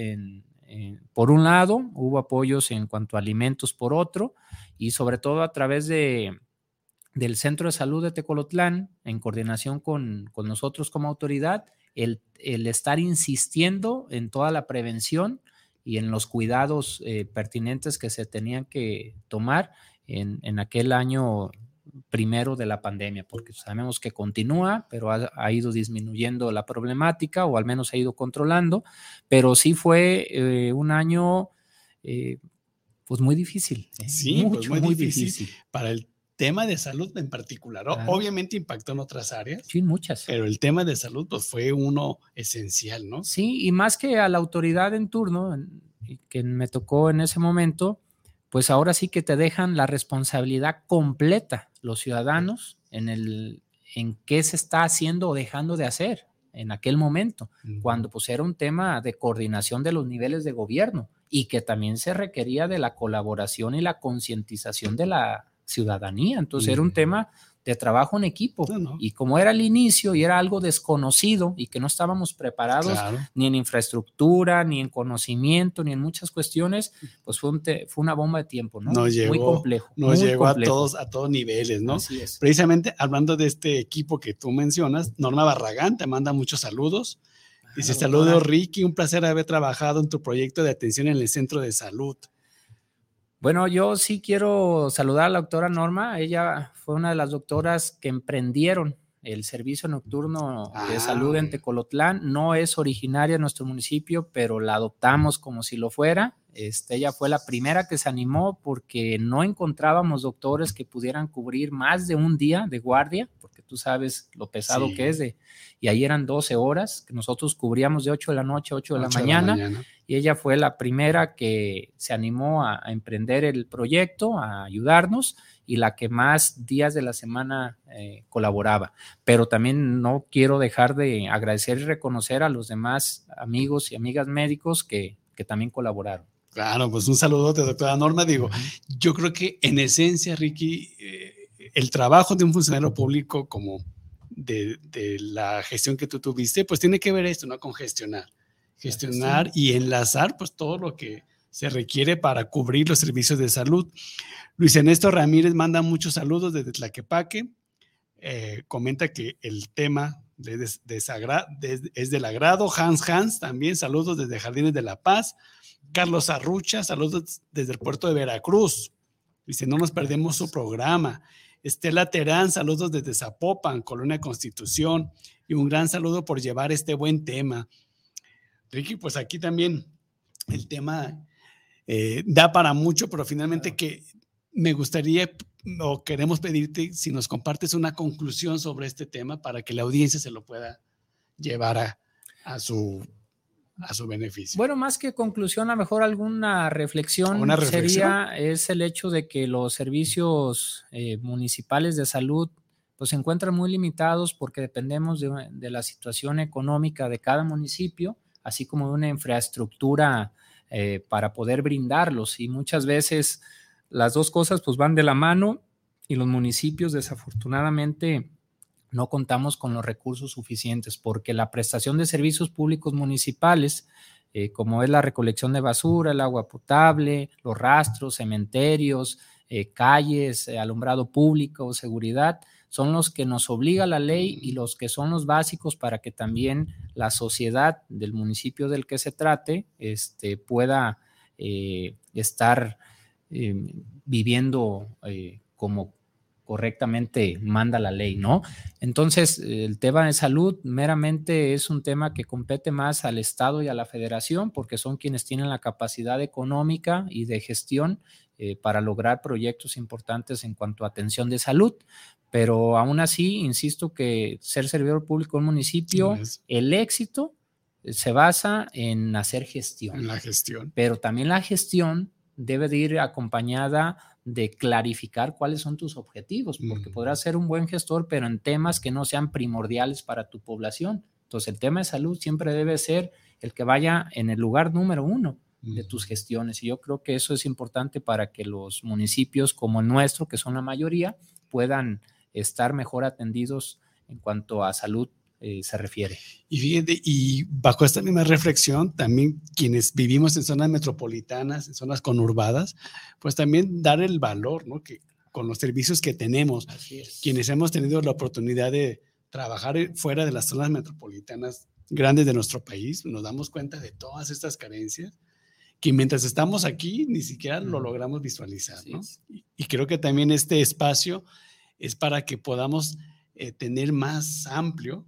por un lado, hubo apoyos en cuanto a alimentos por otro y sobre todo a través de, del Centro de Salud de Tecolotlán, en coordinación con, nosotros como autoridad, el, el, estar insistiendo en toda la prevención y en los cuidados eh, pertinentes que se tenían que tomar en, en, aquel año primero de la pandemia, porque sabemos que continúa, pero ha, ido disminuyendo la problemática o al menos ha ido controlando, pero sí fue eh, un año eh, pues muy difícil. Sí, pues muy, difícil, para el tema de salud en particular. Obviamente impactó en otras áreas. Sí, muchas. Pero el tema de salud pues, fue uno esencial, ¿no? Sí, y más que a la autoridad en turno, que me tocó en ese momento, pues ahora sí que te dejan la responsabilidad completa los ciudadanos en el en qué se está haciendo o dejando de hacer en aquel momento, cuando pues era un tema de coordinación de los niveles de gobierno y que también se requería de la colaboración y la concientización de la ciudadanía. Entonces era un tema de trabajo en equipo. Y como era el inicio y era algo desconocido y que no estábamos preparados ni en infraestructura, ni en conocimiento, ni en muchas cuestiones, pues fue, fue una bomba de tiempo, ¿no? muy complejo. Nos llegó a todos, a todos niveles, ¿no? Precisamente hablando de este equipo que tú mencionas, Norma Barragán te manda muchos saludos. Dice, saludos Ricky, un placer haber trabajado en tu proyecto de atención en el centro de salud. Bueno, yo sí quiero saludar a la doctora Norma. Ella fue una de las doctoras que emprendieron el servicio nocturno de ah. salud en Tecolotlán. No es originaria de nuestro municipio, pero la adoptamos como si lo fuera. Este, ella fue la primera que se animó porque no encontrábamos doctores que pudieran cubrir más de un día de guardia, tú sabes lo pesado que es de, y ahí eran 12 horas, que nosotros cubríamos de 8 de la noche a 8 de la mañana y ella fue la primera que se animó a, emprender el proyecto, a ayudarnos y la que más días de la semana eh, colaboraba. Pero también no quiero dejar de agradecer y reconocer a los demás amigos y amigas médicos que, también colaboraron. Claro, pues un saludote, doctora Norma. Digo, yo creo que en esencia, Ricky, eh, el trabajo de un funcionario público como de, de, la gestión que tú tuviste, pues tiene que ver esto, ¿no? Con gestionar gestionar y enlazar pues todo lo que se requiere para cubrir los servicios de salud. Luis Ernesto Ramírez manda muchos saludos desde Tlaquepaque. Eh, comenta que el tema es del agrado. Hans Hans también, saludos desde Jardines de la Paz. Carlos Arrucha, saludos desde el puerto de Veracruz. Dice, no nos perdemos su programa. Estela Terán, saludos desde Zapopan, Colonia Constitución. Y un gran saludo por llevar este buen tema. Ricky, pues aquí también el tema eh, da para mucho, pero finalmente que me gustaría o queremos pedirte si nos compartes una conclusión sobre este tema para que la audiencia se lo pueda llevar a, su a su beneficio. Bueno, más que conclusión, a lo mejor alguna reflexión, ¿Una sería es el hecho de que los servicios eh, municipales de salud pues se encuentran muy limitados porque dependemos de, de, la situación económica de cada municipio así como de una infraestructura eh, para poder brindarlos. Y muchas veces las dos cosas pues van de la mano y los municipios desafortunadamente no contamos con los recursos suficientes porque la prestación de servicios públicos municipales, eh, como es la recolección de basura, el agua potable, los rastros, cementerios, eh, calles, alumbrado público, seguridad, son los que nos obliga la ley y los que son los básicos para que también la sociedad del municipio del que se trate este, pueda eh, estar eh, viviendo eh, como correctamente manda la ley, ¿no? Entonces, el tema de salud meramente es un tema que compete más al Estado y a la Federación, porque son quienes tienen la capacidad económica y de gestión eh, para lograr proyectos importantes en cuanto a atención de salud. Pero aún así, insisto que ser servidor público en un municipio, el éxito se basa en hacer gestión. En la gestión. Pero también la gestión debe de ir acompañada de clarificar cuáles son tus objetivos, porque podrás ser un buen gestor, pero en temas que no sean primordiales para tu población. Entonces, el tema de salud siempre debe ser el que vaya en el lugar número uno de tus gestiones. Y yo creo que eso es importante para que los municipios como el nuestro, que son la mayoría, puedan estar mejor atendidos en cuanto a salud eh, se refiere. Y fíjate, y bajo esta misma reflexión, también quienes vivimos en zonas metropolitanas, en zonas conurbadas, pues también dar el valor, ¿no? Que con los servicios que tenemos, quienes hemos tenido la oportunidad de trabajar fuera de las zonas metropolitanas grandes de nuestro país, nos damos cuenta de todas estas carencias que mientras estamos aquí ni siquiera lo logramos visualizar, ¿no? Y, creo que también este espacio es para que podamos eh, tener más amplio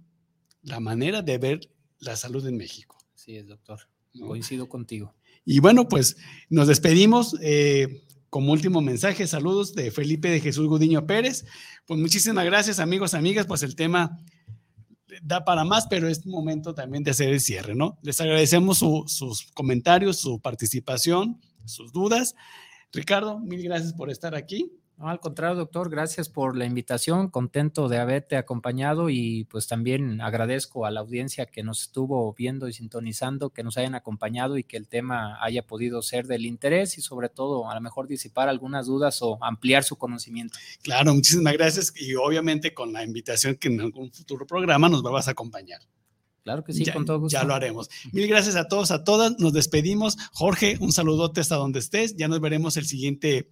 la manera de ver la salud en México. Sí, es, doctor. Coincido contigo. Y bueno, pues nos despedimos. Eh, como último mensaje, saludos de Felipe de Jesús Gudiño Pérez. Pues muchísimas gracias, amigos, amigas. Pues el tema da para más, pero es momento también de hacer el cierre, ¿no? Les agradecemos sus comentarios, su participación, sus dudas. Ricardo, mil gracias por estar aquí al contrario, doctor, gracias por la invitación, contento de haberte acompañado y pues también agradezco a la audiencia que nos estuvo viendo y sintonizando, que nos hayan acompañado y que el tema haya podido ser del interés y sobre todo a lo mejor disipar algunas dudas o ampliar su conocimiento. Claro, muchísimas gracias y obviamente con la invitación que en algún futuro programa nos vas a acompañar. Claro que sí, ya, con todo gusto. Ya lo haremos. Mil gracias a todos, a todas. Nos despedimos. Jorge, un saludote hasta donde estés. Ya nos veremos el siguiente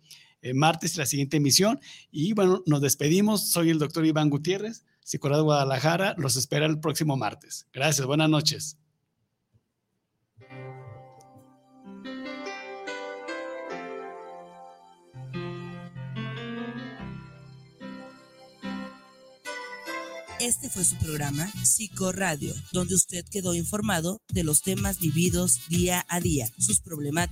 martes, la siguiente emisión. Y bueno, nos despedimos. Soy el doctor Iván Gutiérrez, psicólogo de Guadalajara. Los espera el próximo martes. Gracias, buenas noches. Este fue su programa Psicoradio, donde usted quedó informado de los temas vividos día a día, sus problemáticas